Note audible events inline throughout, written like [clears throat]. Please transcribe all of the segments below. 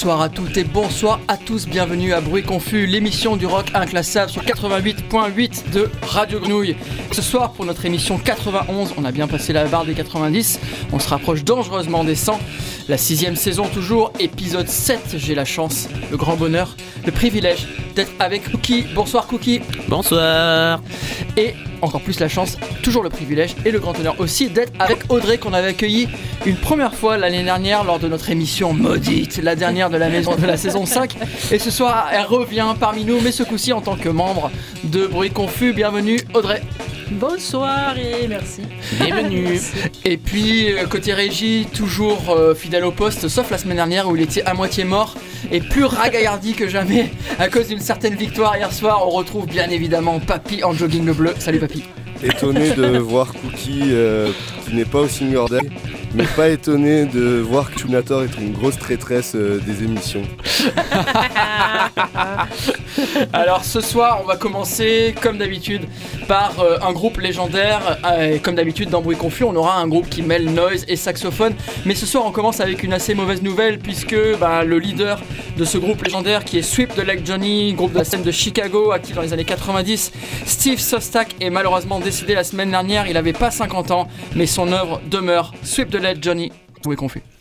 Bonsoir à toutes et bonsoir à tous, bienvenue à Bruit Confus, l'émission du rock inclassable sur 88.8 de Radio Grenouille. Ce soir, pour notre émission 91, on a bien passé la barre des 90, on se rapproche dangereusement des 100. La sixième saison toujours, épisode 7, j'ai la chance, le grand bonheur, le privilège d'être avec Cookie. Bonsoir Cookie. Bonsoir. Et encore plus la chance, toujours le privilège et le grand honneur aussi d'être avec Audrey qu'on avait accueilli une première fois l'année dernière lors de notre émission maudite, la dernière de la maison de la saison 5. Et ce soir, elle revient parmi nous, mais ce coup-ci en tant que membre de Bruit Confus. Bienvenue Audrey. Bonsoir et merci. Bienvenue. Et puis, euh, côté régie, toujours euh, fidèle au poste, sauf la semaine dernière où il était à moitié mort et plus ragaillardi que jamais à cause d'une certaine victoire hier soir. On retrouve bien évidemment Papy en jogging le bleu. Salut Papy. Étonné de voir Cookie euh, qui n'est pas au Singer Day, mais pas étonné de voir que Tunator est une grosse traîtresse euh, des émissions. [laughs] Alors ce soir, on va commencer comme d'habitude par euh, un groupe légendaire. Euh, comme d'habitude dans Bruit Confus, on aura un groupe qui mêle noise et saxophone. Mais ce soir, on commence avec une assez mauvaise nouvelle puisque bah, le leader de ce groupe légendaire qui est Sweep the Leg Johnny, groupe de la scène de Chicago, actif dans les années 90, Steve Sostak est malheureusement décédé la semaine dernière. Il n'avait pas 50 ans, mais son œuvre demeure. Sweep the Leg Johnny, Bruit Confus. là,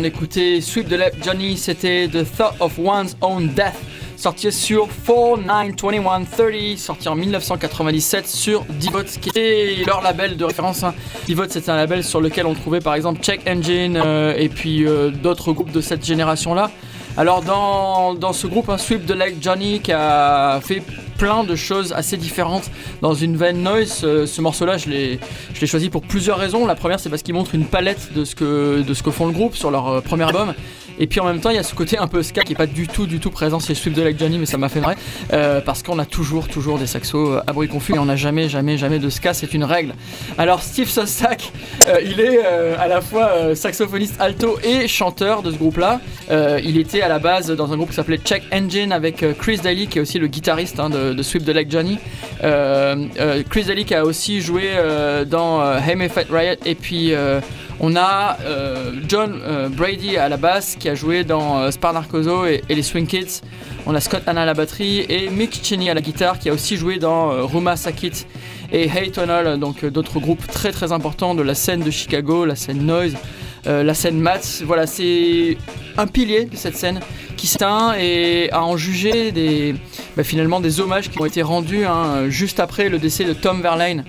on écoutait Sweep the Left Johnny, c'était The Thought of One's Own Death, sorti sur 492130, sorti en 1997 sur Devote, qui était leur label de référence. Hein. Devote, c'était un label sur lequel on trouvait par exemple Check Engine euh, et puis euh, d'autres groupes de cette génération-là. Alors dans, ce groupe, un Sweep the Left Johnny qui a fait plein de choses assez différentes dans une veine noise. Ce, ce morceau-là, je l'ai choisi pour plusieurs raisons. La première, c'est parce qu'il montre une palette de ce que, de ce que font le groupe sur leur euh, premier album. Et puis en même temps, il y a ce côté un peu ska qui est pas du tout, du tout présent chez Sweep de Like Johnny, mais ça m'a fait vrai. Euh, parce qu'on a toujours, toujours des saxos euh, à bruit confus et on n'a jamais, jamais, jamais de ska, c'est une règle. Alors Steve Sostak, euh, il est euh, à la fois euh, saxophoniste alto et chanteur de ce groupe-là. Euh, il était à la base dans un groupe qui s'appelait Check Engine avec euh, Chris Daly, qui est aussi le guitariste hein, de, Sweep the Like Johnny. Euh, euh, Chris Daly qui a aussi joué euh, dans euh, Hey May Fight Riot et puis euh, on a euh, John euh, Brady à la basse qui a joué dans euh, Spar Narcoso et, les Swing Kids. On a Scott Hanna à la batterie et Mick Cheney à la guitare qui a aussi joué dans Ruma Sakit et Hey Tunnel, donc d'autres groupes très très importants de la scène de Chicago, la scène Noise, la scène Mats. Voilà, c'est un pilier de cette scène qui s'éteint et à en juger des, bah, finalement des hommages qui ont été rendus hein, juste après le décès de Tom Verlaine.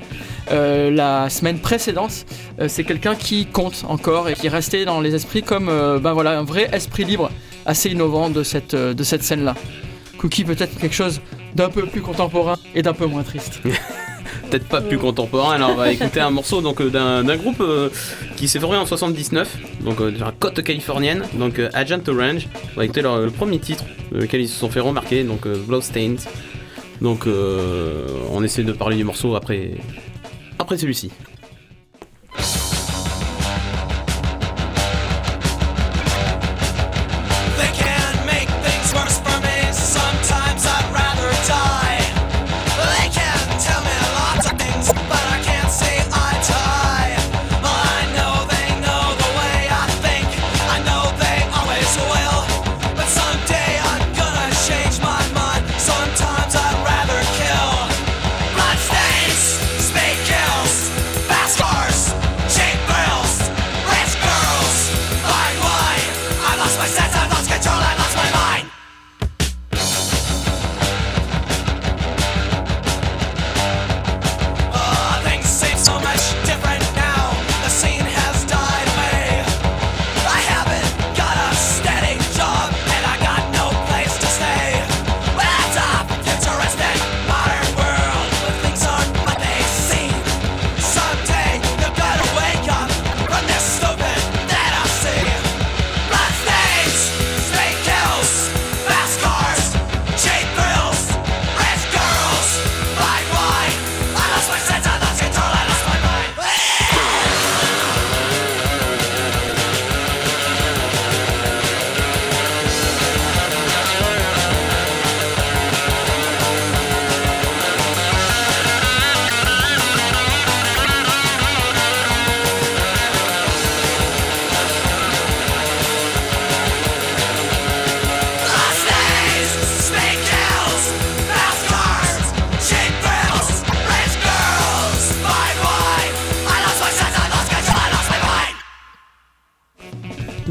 Euh, la semaine précédente, Euh, c'est quelqu'un qui compte encore et qui est resté dans les esprits comme euh, ben voilà, un vrai esprit libre assez innovant de cette, scène-là. Cookie peut-être quelque chose d'un peu plus contemporain et d'un peu moins triste. [laughs] Peut-être pas plus contemporain, alors on va écouter un morceau donc, d'un groupe qui s'est formé en 79, donc euh, la côte californienne, donc Agent Orange. On va écouter le premier titre, lequel ils se sont fait remarquer, donc Bloodstains. Donc on essaie de parler du morceau après, après celui-ci.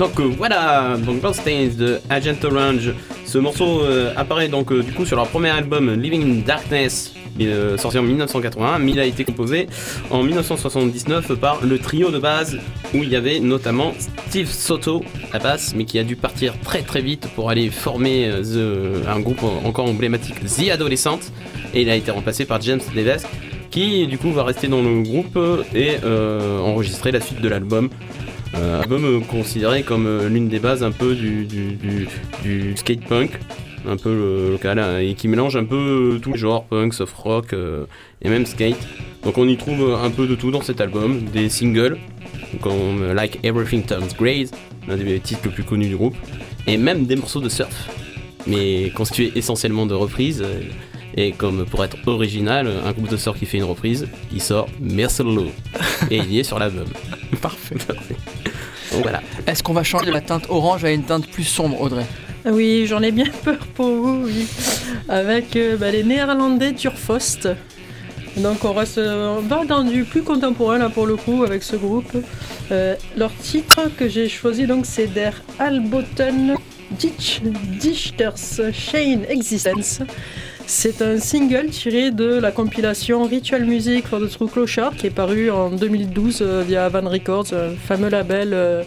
Donc euh, voilà, donc Bloodstains de Agent Orange. Ce morceau euh, apparaît donc euh, du coup sur leur premier album Living in Darkness, euh, sorti en 1981, mais il a été composé en 1979 par le trio de base où il y avait notamment Steve Soto à basse, mais qui a dû partir très très vite pour aller former The- un groupe encore emblématique, The Adolescent, et il a été remplacé par James Levesque qui du coup va rester dans le groupe et enregistrer la suite de l'album. Euh, album euh, considéré comme euh, l'une des bases un peu du, du, du, du skate punk, un peu le- local, hein, et qui mélange un peu euh, tous les genres, punk, soft rock euh, et même skate. Donc on y trouve euh, un peu de tout dans cet album, des singles, comme euh, Like Everything Turns Grey, l'un des titres les plus connus du groupe, et même des morceaux de surf, mais constitués essentiellement de reprises. euh, et comme pour être original, un groupe de surf qui fait une reprise, il sort Mercelo. [laughs] et il y est sur l'album. Parfait. [laughs] Donc Est-ce qu'on va changer la teinte orange à une teinte plus sombre, Audrey? Oui, j'en ai bien peur pour vous, oui. Avec euh, bah, les Néerlandais Turfost. Donc on reste, on va dans du plus contemporain là pour le coup avec ce groupe. Euh, leur titre que j'ai choisi donc c'est Der Alboten Dichters Chain Existence. C'est un single tiré de la compilation Ritual Music for the True Clochard qui est paru en 2012 euh, via Van Records, un fameux label euh,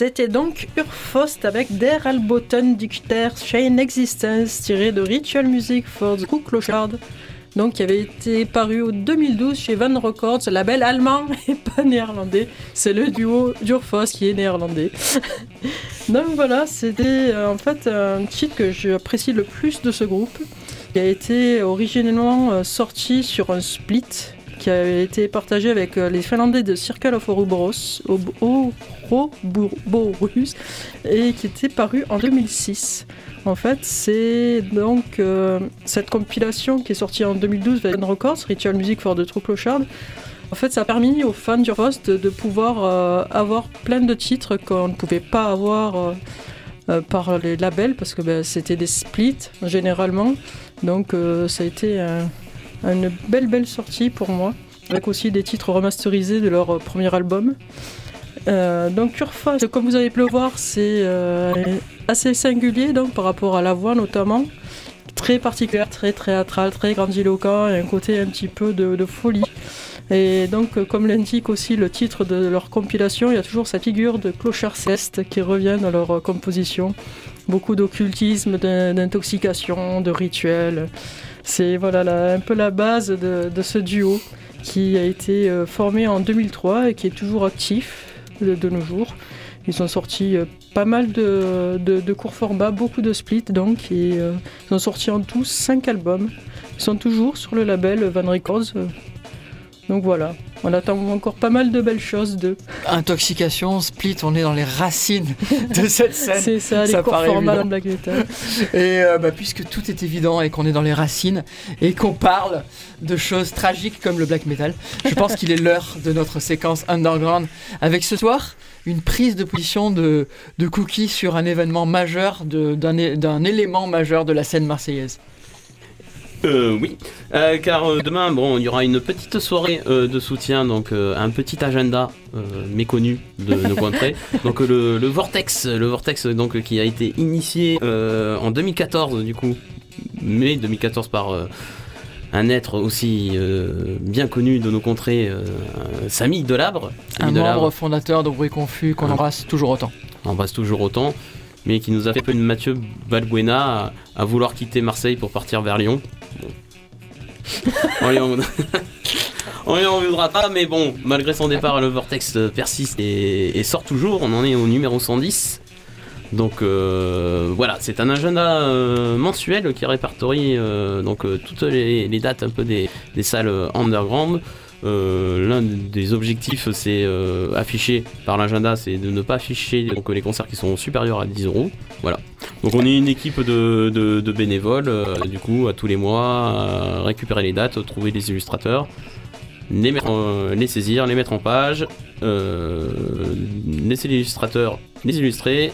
C'était donc Urfost avec Der Alboten Dichter Chain Existence tiré de Ritual Music for the Cook Clochard. Donc qui avait été paru en 2012 chez Van Records, label allemand [laughs] et pas néerlandais. C'est le duo d'Urfost qui est néerlandais. [laughs] donc voilà, c'était euh, en fait un titre que j'apprécie le plus de ce groupe. qui a été originellement euh, sorti sur un split qui a été partagé avec euh, les Finlandais de Circle of Ouroboros, et qui était paru en 2006. En fait, c'est donc euh, cette compilation qui est sortie en 2012 avec Records, Ritual Music for the True Clochard. En fait, ça a permis aux fans du Rust de, pouvoir euh, avoir plein de titres qu'on ne pouvait pas avoir par les labels parce que ben, c'était des splits généralement. Donc, ça a été une belle, belle sortie pour moi, avec aussi des titres remasterisés de leur premier album. Euh, donc Urfa, comme vous avez pu le voir, c'est euh, assez singulier donc, par rapport à la voix notamment. Très particulière, très théâtral, très grandiloquent et un côté un petit peu de, folie. Et donc, euh, comme l'indique aussi le titre de leur compilation, il y a toujours cette figure de clochard ceste qui revient dans leur composition. Beaucoup d'occultisme, d'in- d'intoxication, de rituels. C'est voilà, un peu la base de, ce duo qui a été euh, formé en 2003 et qui est toujours actif de, nos jours. Ils ont sorti euh, pas mal de, courts formats, beaucoup de splits donc, euh, ils ont sorti en tout 5 albums. Ils sont toujours sur le label Van Records. Donc voilà, on attend encore pas mal de belles choses d'eux. Intoxication, split, on est dans les racines de [laughs] cette scène. C'est ça, les ça formats dans Black Metal. Et euh, bah, puisque tout est évident et qu'on est dans les racines et qu'on parle de choses tragiques comme le black metal, je pense qu'il est l'heure de notre séquence underground avec ce soir une prise de position de, de Cookie sur un événement majeur, d'un élément majeur de la scène marseillaise. Euh, oui, Euh, car euh, demain, bon, il y aura une petite soirée de soutien, donc un petit agenda méconnu de nos contrées. [laughs] Donc le, le Vortex, le Vortex donc qui a été initié en 2014 du coup, mai 2014 par un être aussi euh, bien connu de nos contrées, euh, Samy Delabre. Un Delabre. membre fondateur de Bruit Confus qu'on embrasse toujours autant. on embrasse toujours autant, mais qui nous a fait de Mathieu Balbuena à, vouloir quitter Marseille pour partir vers Lyon. [laughs] On, lui en... [laughs] lui en voudra pas, mais bon, malgré son départ, le Vortex euh, persiste et, sort toujours. On en est au numéro 110. Donc euh, voilà, c'est un agenda euh, mensuel qui répertorie donc toutes les, dates un peu des, salles underground. Euh, L'un des objectifs, c'est euh, affiché par l'agenda, c'est de ne pas afficher donc, les concerts qui sont supérieurs à 10 euros. Voilà. Donc on est une équipe de, bénévoles, euh, du coup, à tous les mois, à récupérer les dates, trouver les illustrateurs, les, les saisir, les mettre en page, laisser les illustrateurs les illustrer,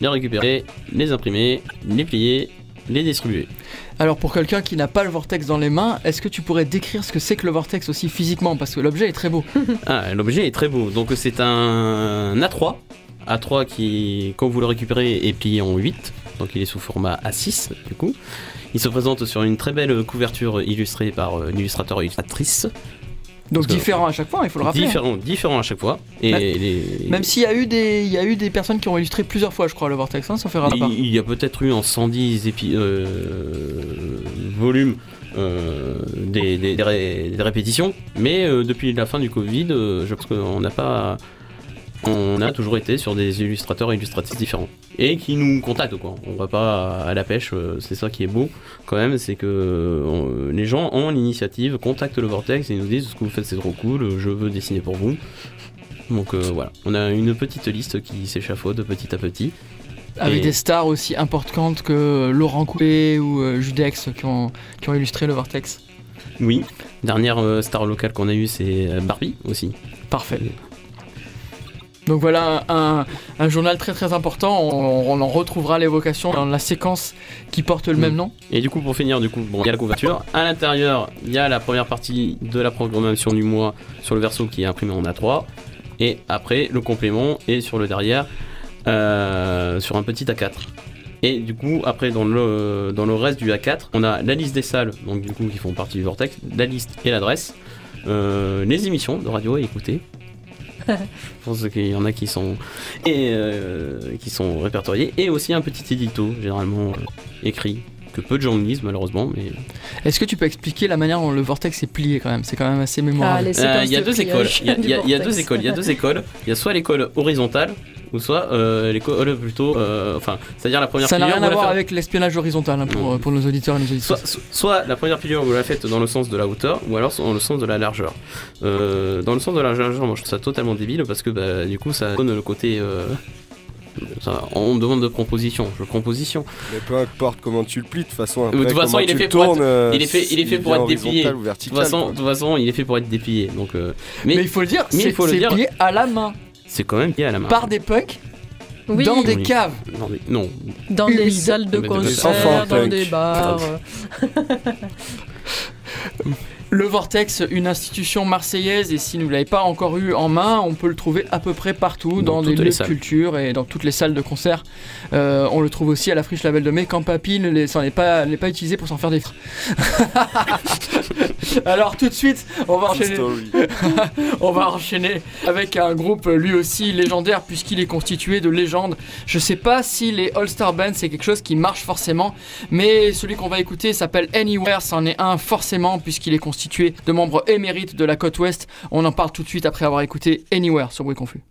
les récupérer, les imprimer, les plier, les distribuer. Alors pour quelqu'un qui n'a pas le vortex dans les mains, est-ce que tu pourrais décrire ce que c'est que le vortex aussi physiquement? Parce que l'objet est très beau. [laughs] Ah, l'objet est très beau. Donc c'est un A3. A3 qui, quand vous le récupérez, est plié en 8. Donc il est sous format A6 du coup. Il se présente sur une très belle couverture illustrée par euh, l'illustrateur illustratrice. Donc que- différent à chaque fois, il faut le rappeler. Différent, différent à chaque fois. Et les- Même s'il y a eu des, il y a eu des personnes qui ont illustré plusieurs fois, je crois, le vortex, hein, de ma part. il, il y a peut-être eu en 110 épi- euh, volumes euh, des, des- des ré- des répétitions, mais euh, depuis la fin du Covid, euh, je pense qu'on n'a pas. On a toujours été sur des illustrateurs et illustratrices différents. Et qui nous contactent quoi. On va pas à la pêche, euh, c'est ça qui est beau quand même, c'est que euh, les gens ont l'initiative, contactent le Vortex et nous disent ce que vous faites c'est trop cool, je veux dessiner pour vous. Donc euh, voilà, on a une petite liste qui s'échafaude petit à petit. Avec Et- des stars aussi importantes que Laurent Coupé ou euh, Judex qui ont, qui ont illustré le vortex. Oui. Dernière euh, star locale qu'on a eue, c'est euh, Barbie aussi. Parfait. Donc voilà un, un journal très très important. On, on en retrouvera l'évocation dans la séquence qui porte le Mm. même nom. Et du coup, pour finir, du coup, bon, il y a la couverture. À l'intérieur, il y a la première partie de la programmation du mois sur le verso qui est imprimé en A3. Et après, le complément est sur le derrière, euh, sur un petit A4. Et du coup, après, dans le, dans le reste du A4, on a la liste des salles, donc du coup, qui font partie du Vortex, la liste et l'adresse, euh, les émissions de radio à écouter. Je pense qu'il y en a qui sont et euh, qui sont répertoriés. Et aussi un petit édito généralement euh, écrit que peu de gens lisent malheureusement mais Est-ce que tu peux expliquer la manière dont le vortex est plié quand même? C'est quand même assez Ah, mémorable. Euh, il y a de deux écoles. [laughs] Il y a, il y a- il y a du deux écoles. Il y a deux écoles. Il y a soit l'école horizontale ou soit euh, l'école plutôt euh, enfin c'est-à-dire la première Ça n'a rien à voir avec l'espionnage horizontal hein, pour, Non. pour nos auditeurs et nos Soit, so- soit la première figure vous la faites dans le sens de la hauteur ou alors dans le sens de la largeur. Euh, dans le sens de la largeur, moi je trouve ça totalement débile parce que bah, du coup ça donne le côté. euh, ça- on me demande de composition, je composition. Mais peu importe comment tu le plies, de toute façon, De après, toute façon, il est fait tournes, euh, il est fait- il est fait pour être déplié. De toute façon, de toute façon, il est fait pour être déplié. Donc, euh, Mais, mais, il faut le dire, mais il c'est faut le dire. plié à la main c'est quand même lié à la main. par des punks Oui, dans des Oui. caves. Non, dans des salles de concert, dans des bars. [laughs] Le Vortex, une institution marseillaise, et si vous ne l'avez pas encore eu en main, on peut le trouver à peu près partout, Dans dans, des toutes lieux de culture et dans toutes les salles de concert. Euh, on le trouve aussi à la friche Label de Mai, quand Papy ne les- s'en est pas, n'est pas utilisé pour s'en faire des frites. [laughs] Alors tout de suite, on va enchaîner. [laughs] On va enchaîner avec un groupe lui aussi légendaire puisqu'il est constitué de légendes. Je sais pas si les All-Star Bands c'est quelque chose qui marche forcément, mais celui qu'on va écouter s'appelle Anywhere, c'en est un forcément puisqu'il est constitué de membres émérites de la côte ouest. On en parle tout de suite après avoir écouté Anywhere sur Bruit Confus.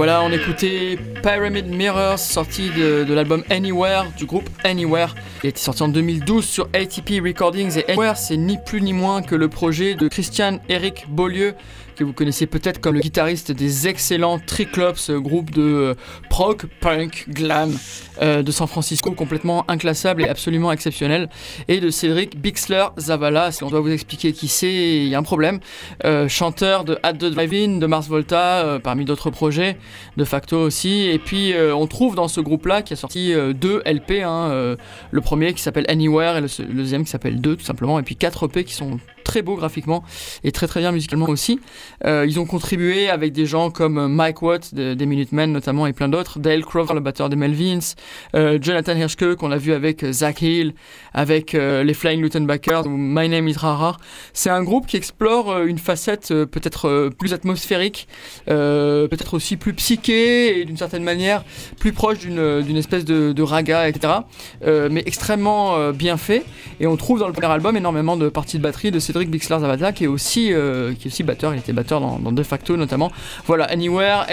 Voilà, on écoutait Pyramid Mirrors, sorti de, l'album Anywhere du groupe Anywhere. Il été sorti en 2012 sur ATP Recordings et Anywhere, c'est ni plus ni moins que le projet de Christian Eric Beaulieu, que vous connaissez peut-être comme le guitariste des excellents Triclops, groupe de euh, prog, punk, glam euh, de San Francisco, complètement inclassable et absolument exceptionnel, et de Cédric Bixler Zavala. Si on doit vous expliquer qui c'est, il y a un problème. Euh, chanteur de At the Drive-In, de Mars Volta, euh, parmi d'autres projets, de facto aussi. Et puis euh, on trouve dans ce groupe-là qui a sorti euh, deux LP, hein, euh, le premier qui s'appelle Anywhere et le, deuxième qui s'appelle Deux tout simplement, et puis quatre EP qui sont très beaux graphiquement et très très bien musicalement aussi. Euh, ils ont contribué avec des gens comme euh, Mike Watt de- des Minutemen notamment et plein d'autres, Dale Crover le batteur des Melvins, euh, Jonathan Hirschke qu'on a vu avec Zach Hill, avec les Flying Luttenbackers ou My Name is Rara. C'est un groupe qui explore une facette peut-être plus atmosphérique, peut-être aussi plus psyché et d'une certaine manière plus proche d'une espèce de, raga, etc. Mais extrêmement bien fait. Et on trouve dans le premier album énormément de parties de batterie de Cédric Bixler Zavada qui est aussi euh, qui est aussi batteur. Il était batteur dans, De Facto notamment. Voilà, Anywhere,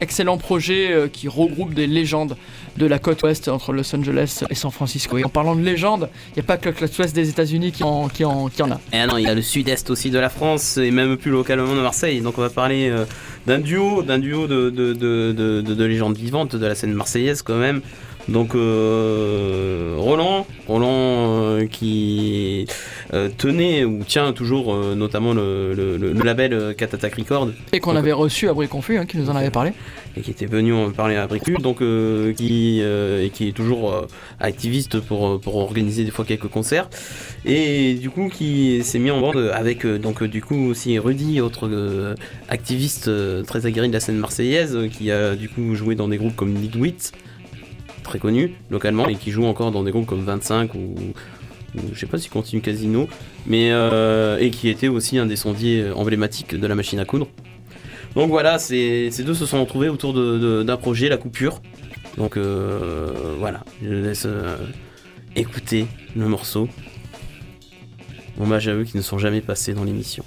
excellent projet euh, qui regroupe des légendes de la côte ouest entre Los Angeles et San Francisco. Et en parlant de légendes, il n'y a pas que la côte ouest des États-Unis qui en, qui, en, qui en a. Et non, il y a le sud-est aussi de la France et même plus localement de Marseille. Donc on va parler euh, d'un duo, d'un duo de, de, de, de- de légendes vivantes de la scène marseillaise quand même. Donc euh, Roland, Roland euh, qui euh, tenait ou tient toujours euh, notamment le, le- le- label Cat Attack Records. Et qu'on avait reçu à Bruit Confus, hein, qui nous en avait parlé. et qui était venu en parler à Bricu, donc euh, qui et qui est toujours activiste pour pour organiser des fois quelques concerts. Et du coup qui s'est mis en bande avec donc du coup aussi Rudy, autre activiste très aguerri de la scène marseillaise, qui a du coup joué dans des groupes comme Midwit, très connu localement et qui joue encore dans des groupes comme 25 ou, je sais pas si continue Casino, mais euh, et qui était aussi un des sondiers emblématiques de la machine à coudre. Donc voilà, ces, ces deux se sont retrouvés autour d'un projet, la coupure. Donc euh, voilà, je laisse euh, écouter le morceau. Hommage à eux qui ne sont jamais passés dans l'émission.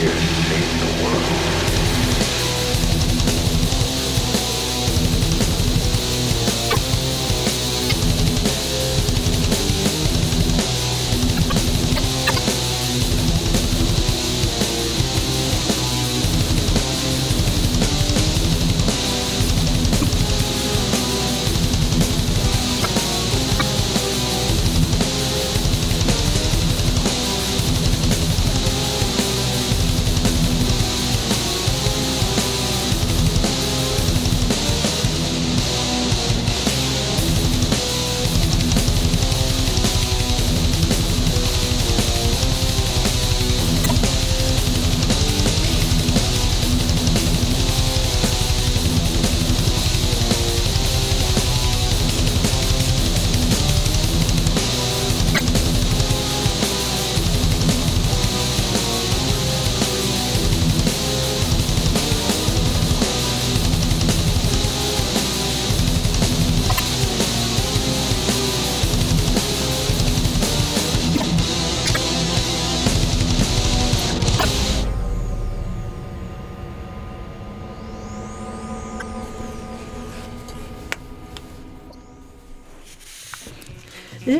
here to save the world.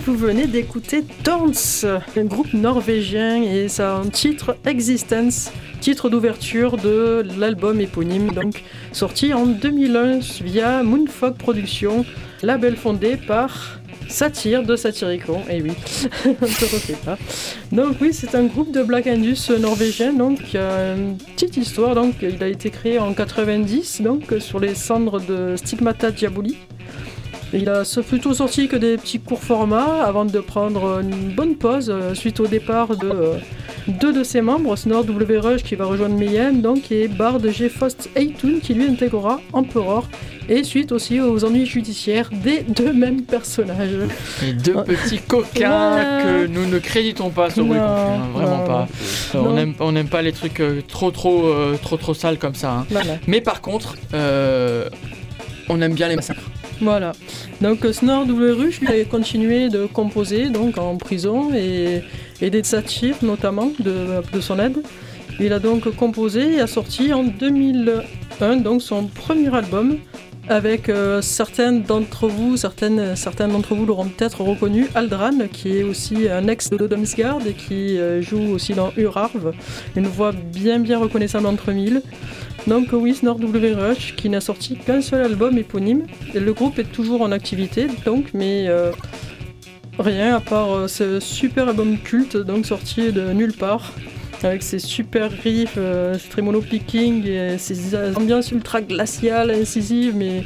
Vous venez d'écouter Dance, un groupe norvégien et ça un titre Existence, titre d'ouverture de l'album éponyme, donc sorti en 2001 via Moonfog Productions, label fondé par Satire de Satyricon, et oui, [laughs] on ne te refait pas. Donc oui, c'est un groupe de Black Indus norvégien, donc une petite histoire, donc il a été créé en 90, donc sur les cendres de Stigmata Diaboli. Il a plutôt sorti que des petits courts formats avant de prendre une bonne pause euh, suite au départ de euh, deux de ses membres, Snore W. Rush qui va rejoindre Mayhem, donc, et Bard G. Faust Aytoun qui lui intégrera Emperor, et suite aussi aux ennuis judiciaires des deux mêmes personnages. Les deux petits coquins que nous ne créditons pas sur Bruit Non, hein, vraiment non. pas. On n'aime on pas les trucs euh, trop trop trop trop sales comme ça. hein. Voilà. Mais par contre, euh, on aime bien les massacres. Voilà. Donc Snore W. A continué de composer donc en prison et, et des satires notamment de, son aide. Il a donc composé et a sorti en 2001 donc son premier album avec euh, certaines d'entre vous, certaines, certains d'entre vous l'auront peut-être reconnu, Aldran, qui est aussi un ex de Domsgard et qui euh, joue aussi dans Urarv, une voix bien bien reconnaissable entre mille. Donc oui, Snore W. Rush, qui n'a sorti qu'un seul album éponyme. Le groupe est toujours en activité, donc, mais euh, rien à part euh, ce super album culte, donc sorti de nulle part, avec ses super riffs, euh, ses tremolo picking, et ses ambiances ultra glaciales, incisives, mais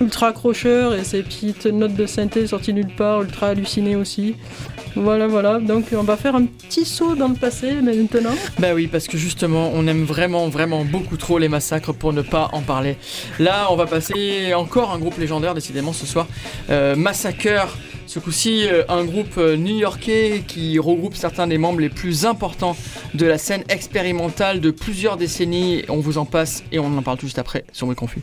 ultra accrocheurs, et ses petites notes de synthé sorties nulle part, ultra hallucinées aussi. Voilà, voilà. Donc on va faire un petit saut dans le passé maintenant. Bah oui, parce que justement, on aime vraiment, vraiment beaucoup trop les massacres pour ne pas en parler. Là, on va passer encore un groupe légendaire, décidément, ce soir. Euh, Massacre. Ce coup-ci, euh, un groupe euh, new-yorkais qui regroupe certains des membres les plus importants de la scène expérimentale de plusieurs décennies. On vous en passe et on en parle tout juste après sur Bruit Confus.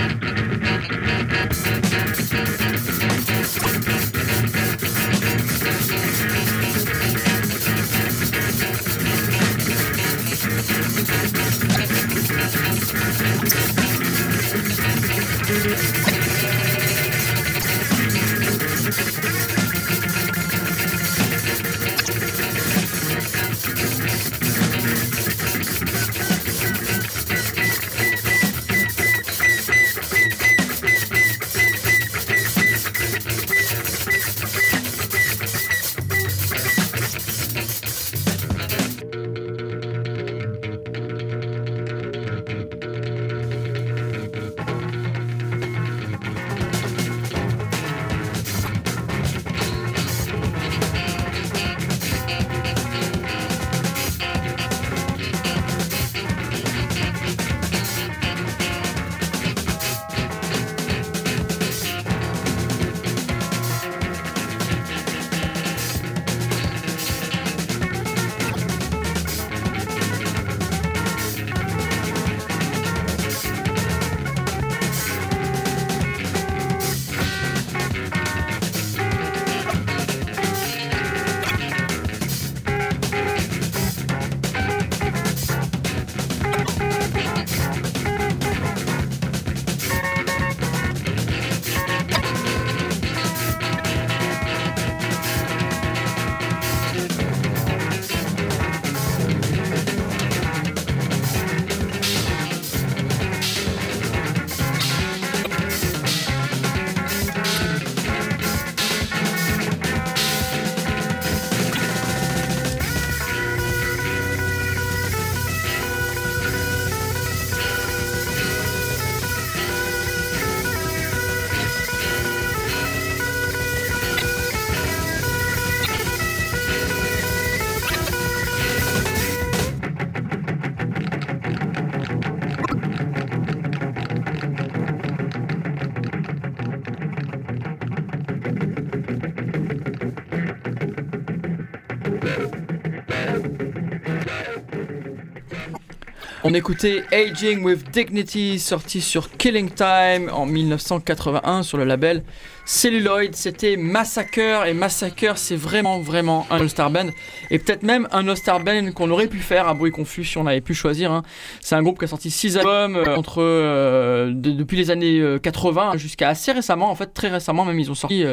On écoutait Aging with Dignity, sorti sur Killing Time en 1981 sur le label Celluloid. C'était Massacre et Massacre, c'est vraiment, vraiment un All-Star Band. Et peut-être même un All-Star Band qu'on aurait pu faire à bruit confus si on avait pu choisir. hein. C'est un groupe qui a sorti 6 albums euh, entre, euh, de- depuis les années euh, 80 jusqu'à assez récemment. En fait, très récemment même, ils ont sorti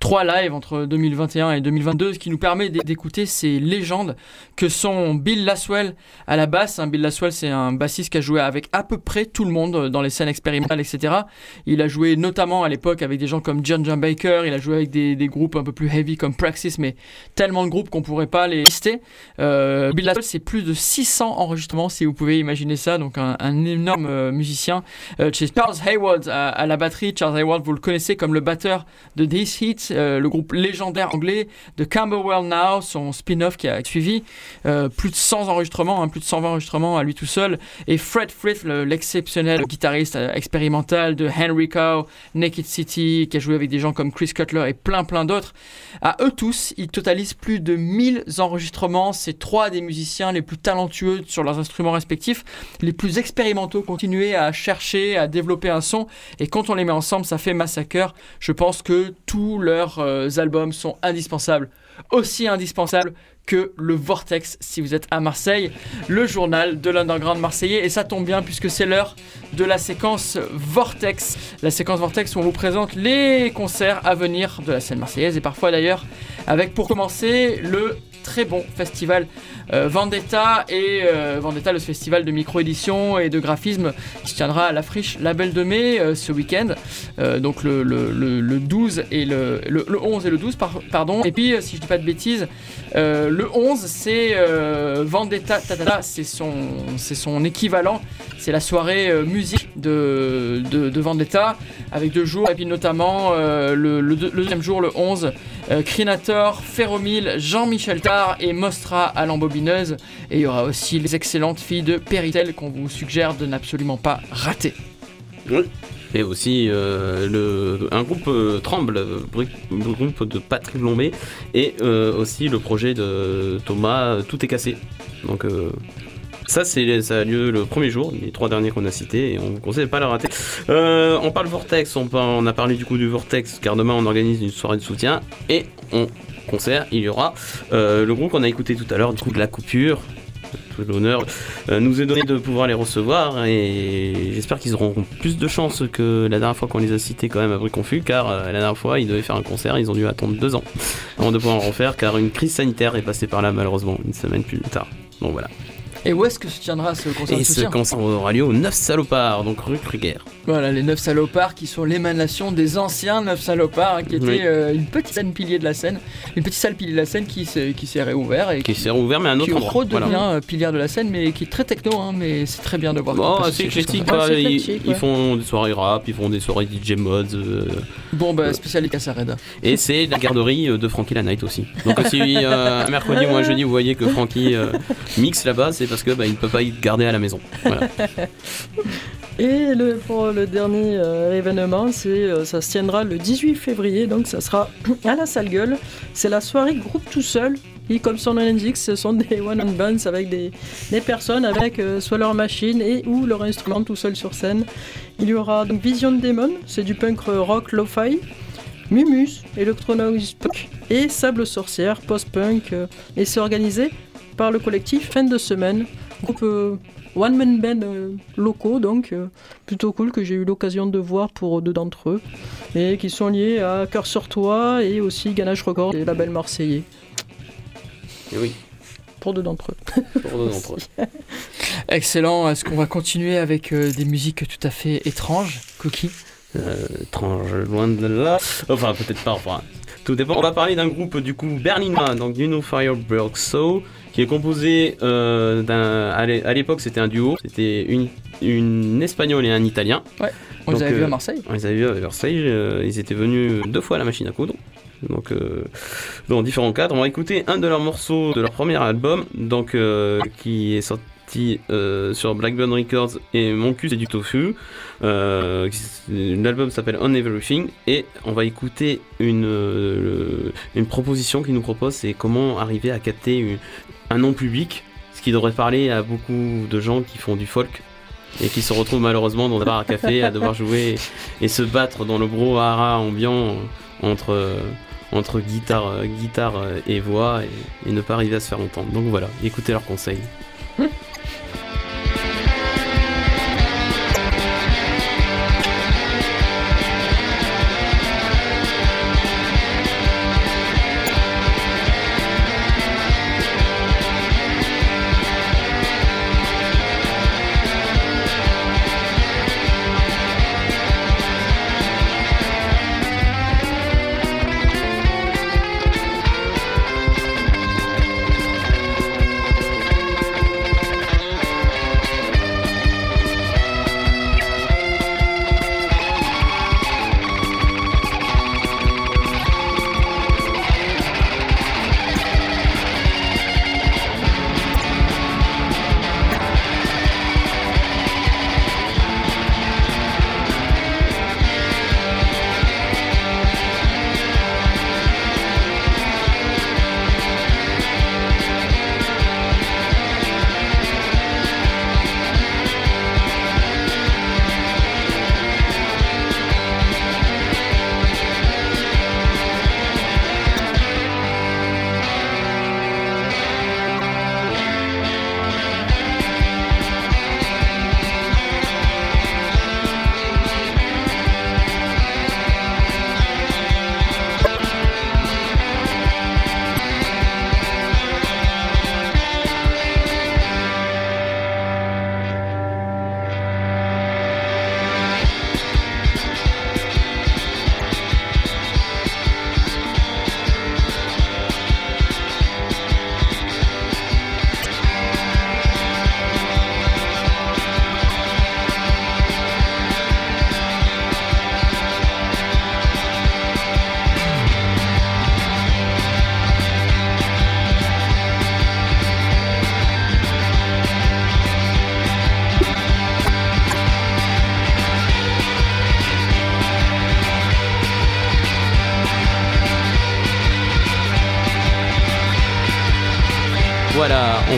3 lives entre 2021 et 2022, ce qui nous permet d'é- d'écouter ces légendes que sont Bill Laswell à la basse. hein. Bill Laswell, c'est un bassiste qui a joué avec à peu près tout le monde euh, dans les scènes expérimentales, etc. Il a joué notamment à l'époque avec des gens comme John John Baker, il a joué avec des, des groupes un peu plus heavy comme Praxis, mais tellement de groupes qu'on pourrait pas les lister. Euh, Bill Laswell, c'est plus de 600 enregistrements, si vous pouvez imaginer ça, donc un, énorme euh, musicien. Euh, chez Charles Hayward à, la batterie, Charles Hayward, vous le connaissez comme le batteur de Hits, euh, le groupe légendaire anglais de Camberwell Now, son spin-off qui a suivi. Plus de 100 enregistrements, hein, plus de 120 enregistrements à lui tout seul. Et Fred Frith, le- l'exceptionnel guitariste expérimental de Henry Cow, Naked City, qui a joué avec des gens comme Chris Cutler et plein plein d'autres. À eux tous, ils totalisent plus de 1000 enregistrements. C'est trois des musiciens les plus talentueux sur leurs instruments respectifs, les plus expérimentaux, continuer à chercher, à développer un son. Et quand on les met ensemble, ça fait massacre. Je pense que tous leurs euh, albums sont indispensables. Aussi indispensables que le Vortex si vous êtes à Marseille, le journal de l'underground marseillais. Et ça tombe bien puisque c'est l'heure de la séquence Vortex. La séquence Vortex où on vous présente les concerts à venir de la scène marseillaise et parfois d'ailleurs avec pour commencer le très bon festival euh, Vendetta et euh, Vendetta le festival de micro-édition et de graphisme qui se tiendra à la friche Label de Mai euh, ce week-end. Donc le, le- le- le 12 et le, le- le 11 et le 12 par- pardon. Et puis si je dis pas de bêtises le 11 c'est Vendetta c'est son, son équivalent. C'est la soirée musique de, de, de Vendetta avec deux jours et puis notamment le, le deux- le deuxième jour le 11 euh, Crinator, Ferromil, Jean-Michel Et Mostra à l'embobineuse. Et il y aura aussi les excellentes filles de Peritel qu'on vous suggère de n'absolument pas rater. Et aussi euh, le, un groupe euh, Tremble, le groupe de Patrick Lombé, et euh, aussi le projet de Thomas Tout est cassé. Donc euh, ça, c'est, ça a lieu le premier jour, les trois derniers qu'on a cités, et on vous conseille de pas le rater. Euh, on parle Vortex, on a parlé du coup du Vortex, car demain on organise une soirée de soutien, et on concert, il y aura euh, le groupe qu'on a écouté tout à l'heure, du coup de la coupure. Tout l'honneur euh, nous est donné de pouvoir les recevoir et j'espère qu'ils auront plus de chance que la dernière fois qu'on les a cités quand même à Briconfus car euh, la dernière fois ils devaient faire un concert, ils ont dû attendre deux ans avant de pouvoir en refaire car une crise sanitaire est passée par là malheureusement une semaine plus tard. Donc voilà. Et où est-ce que se tiendra ce concert Et de ce concert aura lieu au 9 Salopards, donc rue Kruger. Voilà, les neuf salopards qui sont l'émanation des anciens neuf salopards, hein, qui étaient Oui. euh, une petite scène pilier de la scène, une petite salle pilier de la scène qui s'est qui s'est réouvert et Qui s'est rouvert mais à un qui autre endroit. redevient Voilà. euh, pilière de la scène, mais qui est très techno, hein, mais c'est très bien de voir. Bon, éclectique, quoi. c'est ils, éclectique, ils ouais. font des soirées rap, ils font des soirées DJ mods, euh, Bon, bah, spécial Cassareda. et c'est la garderie euh, de Frankie la Night aussi. Donc si euh, un [laughs] mercredi ou un jeudi vous voyez que Frankie euh, mixe là-bas, c'est parce que bah, il ne peut pas y garder à la maison. [laughs] Et le, pour le dernier euh, événement, euh, ça se tiendra le 18 février, donc ça sera [clears throat] à la salle gueule. C'est la soirée groupe tout seul. Et comme son nom l'indique, ce sont des one-on bands avec des, des personnes avec euh, soit leur machine et ou leur instrument tout seul sur scène. Il y aura donc Vision Demon, c'est du punk rock lo-fi. Mumus, Electronoise Punk et Sable Sorcière, post-punk. et c'est organisé par le collectif Fin de Semaine, groupe euh, one-man band euh, locaux, donc euh, plutôt cool que j'ai eu l'occasion de voir pour deux d'entre eux, et qui sont liés à Cœur sur Toi et aussi Ganache Records, les labels marseillais, Et oui, pour deux d'entre eux. pour deux d'entre eux. [laughs] Excellent, est-ce qu'on va continuer avec euh, des musiques tout à fait étranges Cookie Euh, étrange, loin de là. Enfin, peut-être pas, enfin, tout dépend. On va parler d'un groupe du coup berlinois, donc du No Firebird So, qui est composé euh, d'un. À l'é- à l'époque, c'était un duo, c'était une, une espagnole et un italien. On les Donc, avait vus euh, à Marseille On les avait vus à Versailles, euh, ils étaient venus deux fois à la machine à coudre. Donc, euh, dans différents cadres. On va écouter un de leurs morceaux de leur premier album, donc, euh, qui est sorti euh, sur Blackburn Records et Mon cul c'est du tofu. Euh, L'album s'appelle On Everything et on va écouter une, euh, une proposition qu'il nous propose c'est comment arriver à capter une- un nom public, ce qui devrait parler à beaucoup de gens qui font du folk et qui se retrouvent malheureusement dans un bar à café à devoir jouer et se battre dans le brouhaha ambiant entre, entre guitare, guitare et voix et, et ne pas arriver à se faire entendre. Donc voilà, écoutez leurs conseils.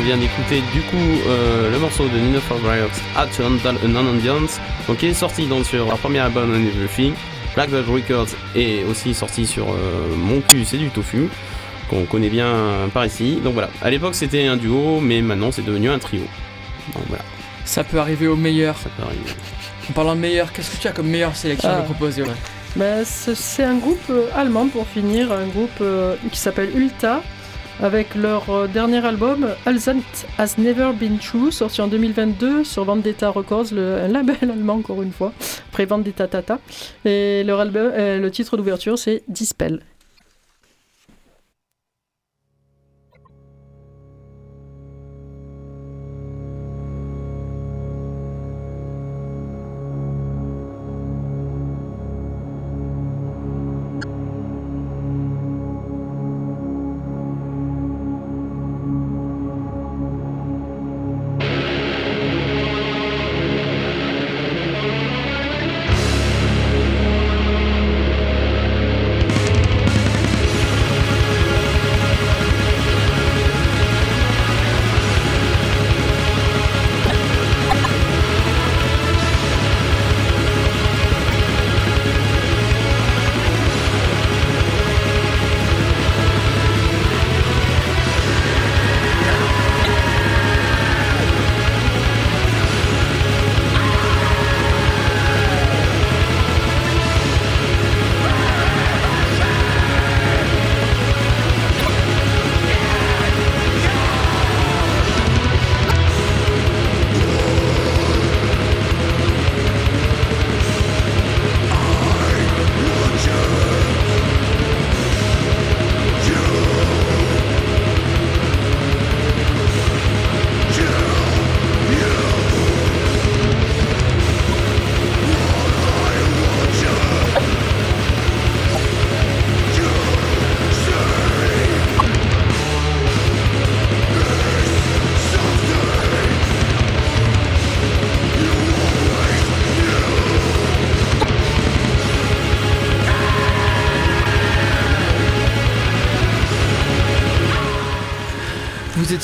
Vient d'écouter du coup euh, le morceau de Nino for Riot, Action dans a Non-Ambiance, donc il est sorti donc sur leur premier album On Everything. Black Dog Records est aussi sorti sur euh, Mon cul, c'est du tofu, qu'on connaît bien par ici. Donc voilà, à l'époque c'était un duo, mais maintenant c'est devenu un trio. Donc voilà, Ça peut arriver au meilleur. ça peut arriver. En parlant de meilleur, qu'est-ce que tu as comme meilleure sélection à Ah. nous proposer ouais? Ben, ce- c'est un groupe euh, allemand pour finir, un groupe euh, qui s'appelle Ulta, avec leur euh, dernier album Alzant Has Never Been True, sorti en 2022 sur Vendetta Records, le, [laughs] label allemand encore une fois, après Vendetta Tata. Et leur album, euh, le titre d'ouverture c'est Dispel.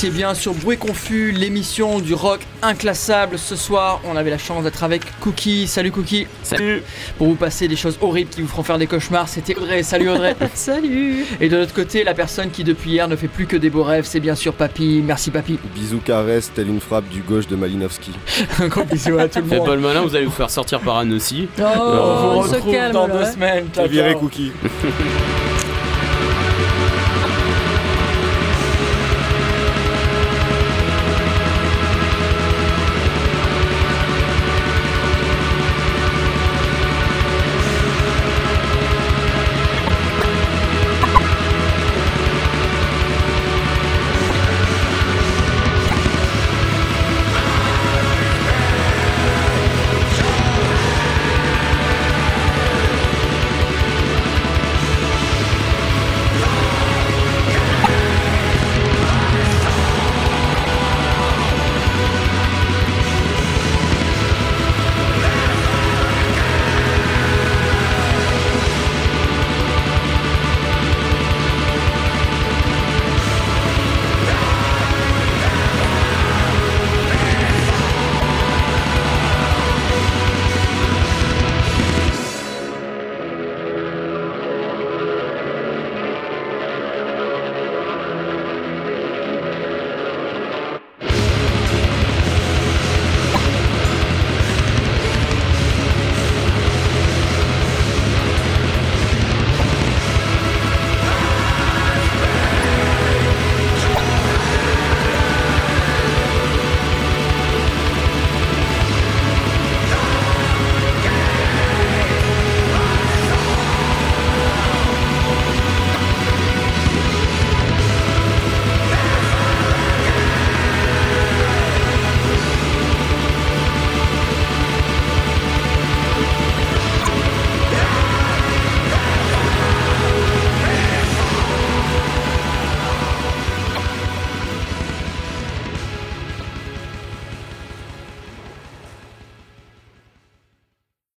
Étiez bien sur Bruit Confus, l'émission du rock inclassable. Ce soir, on avait la chance d'être avec Cookie. Salut Cookie. Salut Pour vous passer des choses horribles qui vous feront faire des cauchemars, c'était Audrey. Salut Audrey. [laughs] Salut Et de l'autre côté, la personne qui depuis hier ne fait plus que des beaux rêves, c'est bien sûr Papy. Merci Papy. Bisous caresse, telle une frappe du gauche de Malinowski. Un [laughs] gros bisou à tout le Faites monde. pas le malin, vous allez vous faire sortir par Anne aussi. Oh, on vous on se retrouve calme dans là, deux hein. semaines. Ciao, viré. Cookie. [laughs]